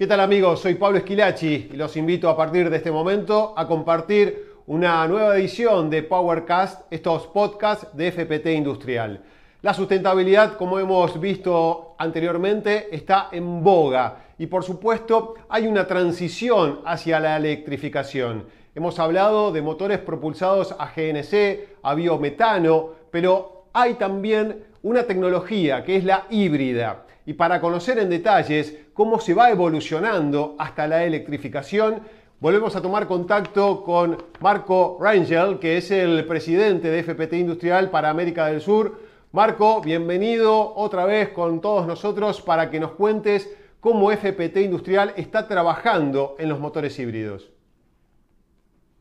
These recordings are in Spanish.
¿Qué tal amigos? Soy Pablo Esquilachi y los invito a partir de este momento a compartir una nueva edición de Powercast, estos podcasts de FPT Industrial. La sustentabilidad, como hemos visto anteriormente, está en boga y por supuesto hay una transición hacia la electrificación. Hemos hablado de motores propulsados a GNC, a biometano, pero hay también una tecnología que es la híbrida. Y para conocer en detalles cómo se va evolucionando hasta la electrificación, volvemos a tomar contacto con Marco Rangel, que es el presidente de FPT Industrial para América del Sur. Marco, bienvenido otra vez con todos nosotros para que nos cuentes cómo FPT Industrial está trabajando en los motores híbridos.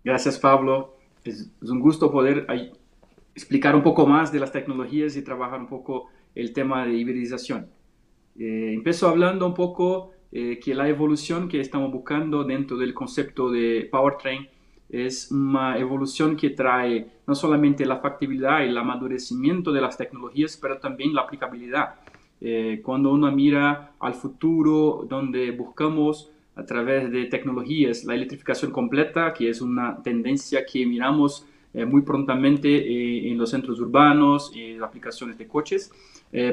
Gracias, Pablo. Es, un gusto poder explicar un poco más de las tecnologías y trabajar un poco el tema de hibridización. Eh, hablando un poco eh, que la evolución que estamos buscando dentro del concepto de powertrain es una evolución que trae no solamente la factibilidad y el amadurecimiento de las tecnologías, pero también la aplicabilidad. Eh, cuando uno mira al futuro, donde buscamos a través de tecnologías la electrificación completa, que es una tendencia que miramos eh, muy prontamente en los centros urbanos y aplicaciones de coches,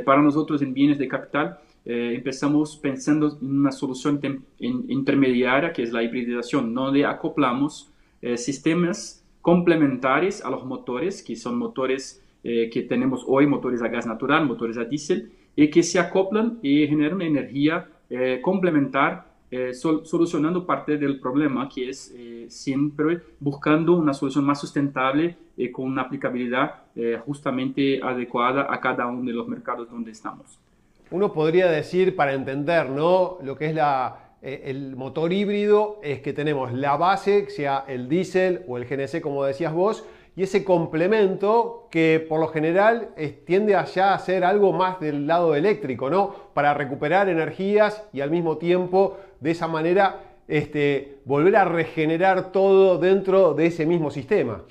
para nosotros en bienes de capital eh, empezamos pensando en una solución intermediaria que es la hibridización, donde acoplamos eh, sistemas complementarios a los motores, que son motores eh, que tenemos hoy, motores a gas natural, motores a diésel, y que se acoplan y generan energía complementar, solucionando parte del problema, que es siempre buscando una solución más sustentable con una aplicabilidad justamente adecuada a cada uno de los mercados donde estamos uno podría decir, para entender ¿no? lo que es eh, el motor híbrido, es que tenemos la base, sea el diésel o el GNC, como decías vos, y ese complemento que por lo general tiende allá a ser algo más del lado eléctrico, ¿no? Para recuperar energías y al mismo tiempo de esa manera este, volver a regenerar todo dentro de ese mismo sistema.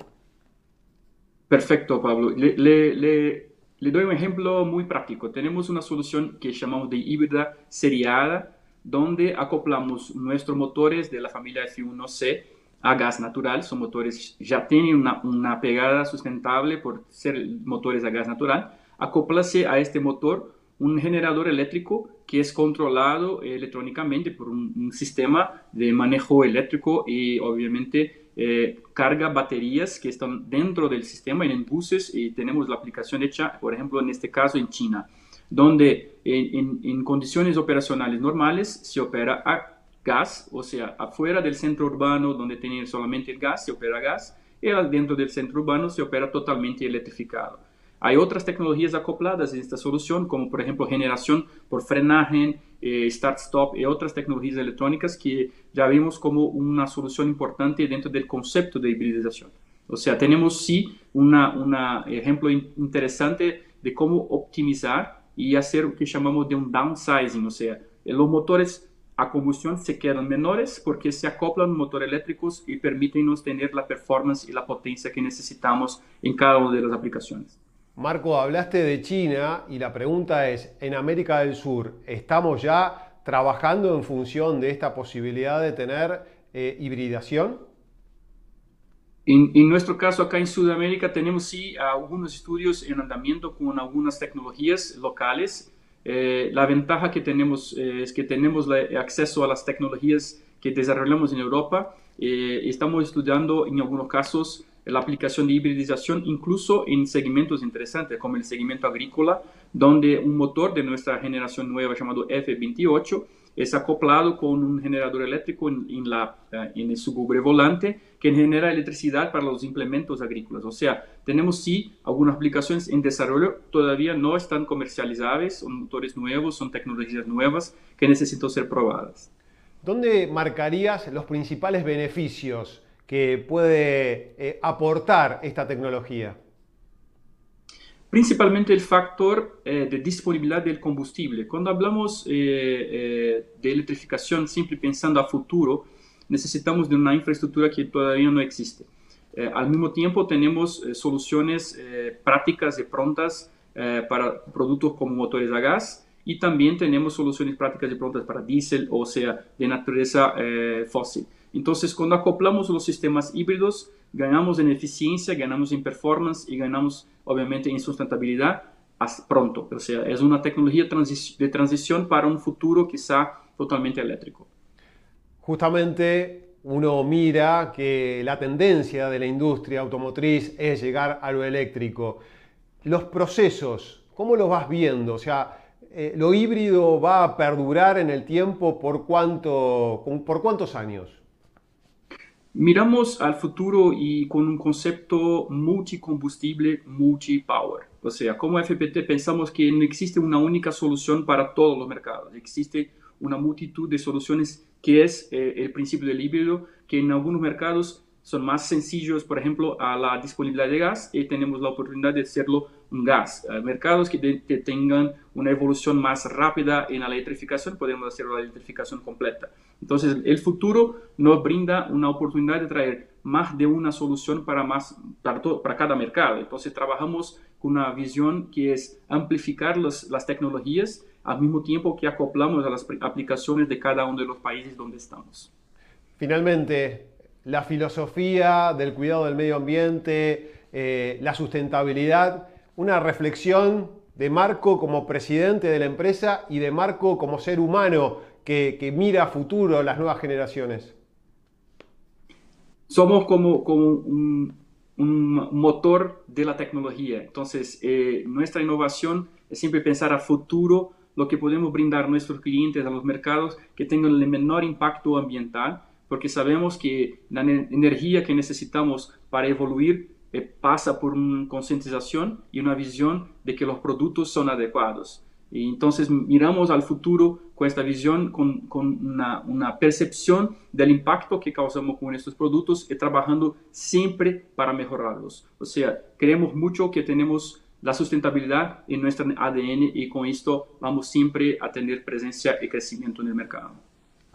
Perfecto, Pablo. le doy un ejemplo muy práctico. Tenemos una solución que llamamos de híbrida seriada, donde acoplamos nuestros motores de la familia F1C a gas natural. Son motores, ya tienen una, una pegada sustentable por ser motores a gas natural. Acoplase a este motor un generador eléctrico que es controlado electrónicamente por un, un sistema de manejo eléctrico y obviamente eh, carga baterías que están dentro del sistema en buses y tenemos la aplicación hecha, por ejemplo, en este caso en China, donde en, condiciones operacionales normales se opera a gas, o sea, afuera del centro urbano donde tiene solamente el gas, se opera a gas, y dentro del centro urbano se opera totalmente electrificado. Hay otras tecnologías acopladas en esta solución, como por ejemplo generación por frenaje, eh, start-stop y otras tecnologías electrónicas que ya vimos como una solución importante dentro del concepto de hibridización. O sea, tenemos sí un ejemplo interesante de cómo optimizar y hacer lo que llamamos de un downsizing, o sea, los motores a combustión se quedan menores porque se acoplan motores eléctricos y permiten tener la performance y la potencia que necesitamos en cada una de las aplicaciones. Marco, hablaste de China y la pregunta es, en América del Sur, ¿estamos ya trabajando en función de esta posibilidad de tener eh, hibridación? En, nuestro caso, acá en Sudamérica, tenemos sí algunos estudios en andamiento con algunas tecnologías locales. Eh, la ventaja que tenemos eh, es que tenemos acceso a las tecnologías que desarrollamos en Europa. estamos estudiando en algunos casos la aplicación de hibridización incluso en segmentos interesantes como el segmento agrícola, donde un motor de nuestra generación nueva llamado F28 es acoplado con un generador eléctrico en, la, eh, en el volante que genera electricidad para los implementos agrícolas. O sea, tenemos sí algunas aplicaciones en desarrollo, todavía no están comercializables, son motores nuevos, son tecnologías nuevas que necesitan ser probadas. ¿Dónde marcarías los principales beneficios que puede eh, aportar esta tecnología? Principalmente el factor eh, de disponibilidad del combustible. Cuando hablamos eh, de electrificación, siempre pensando a futuro, necesitamos de una infraestructura que todavía no existe. al mismo tiempo, tenemos soluciones prácticas y prontas para productos como motores a gas y también tenemos soluciones prácticas y prontas para diésel, o sea, de naturaleza eh, fósil. Entonces, cuando acoplamos los sistemas híbridos, ganamos en eficiencia, ganamos en performance y ganamos, obviamente, en sustentabilidad pronto. O sea, es una tecnología de transición para un futuro quizá totalmente eléctrico. Justamente uno mira que la tendencia de la industria automotriz es llegar a lo eléctrico. Los procesos, ¿cómo los vas viendo? O sea, eh, ¿lo híbrido va a perdurar en el tiempo por, cuánto, por cuántos años? Miramos al futuro y con un concepto multicombustible, multi-power. O sea, como FPT pensamos que no existe una única solución para todos los mercados. Existe una multitud de soluciones que es eh, el principio del híbrido, que en algunos mercados son más sencillos, por ejemplo, a la disponibilidad de gas y tenemos la oportunidad de hacerlo gas. mercados que, tengan una evolución más rápida en la electrificación, podemos hacer la electrificación completa. Entonces, el futuro nos brinda una oportunidad de traer más de una solución para, más, para, para cada mercado. Entonces, trabajamos con una visión que es amplificar las tecnologías al mismo tiempo que acoplamos a las aplicaciones de cada uno de los países donde estamos. Finalmente, la filosofía del cuidado del medio ambiente, eh, la sustentabilidad, una reflexión de Marco como presidente de la empresa y de Marco como ser humano que, mira a futuro las nuevas generaciones. Somos como, un, motor de la tecnología. Entonces, eh, nuestra innovación es siempre pensar a futuro lo que podemos brindar a nuestros clientes, a los mercados, que tengan el menor impacto ambiental porque sabemos que la energía que necesitamos para evoluir eh, pasa por una concientización y una visión de que los productos son adecuados. Y entonces miramos al futuro con esta visión, con, con una, una, percepción del impacto que causamos con estos productos y trabajando siempre para mejorarlos. O sea, creemos mucho que tenemos la sustentabilidad en nuestro ADN y con esto vamos siempre a tener presencia y crecimiento en el mercado.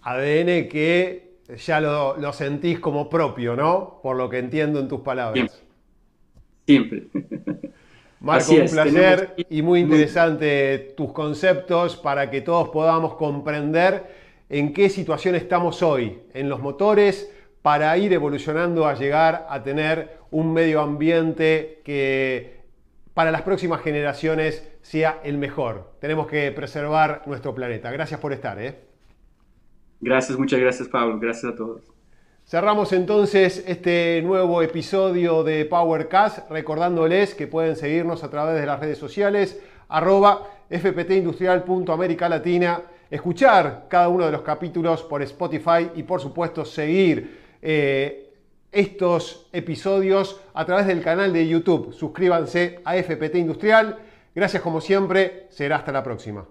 ADN que ya lo, sentís como propio, ¿no? Por lo que entiendo en tus palabras. Siempre. Marco, un placer y muy interesante tus conceptos para que todos podamos comprender en qué situación estamos hoy en los motores para ir evolucionando a llegar a tener un medio ambiente que para las próximas generaciones sea el mejor. Tenemos que preservar nuestro planeta. Gracias por estar. ¿eh? Gracias, muchas gracias Pablo, gracias a todos. Cerramos entonces este nuevo episodio de PowerCast recordándoles que pueden seguirnos a través de las redes sociales arroba fptindustrial.americalatina, escuchar cada uno de los capítulos por Spotify y por supuesto seguir eh, estos episodios a través del canal de YouTube. Suscríbanse a FPT Industrial. Gracias como siempre, será hasta la próxima.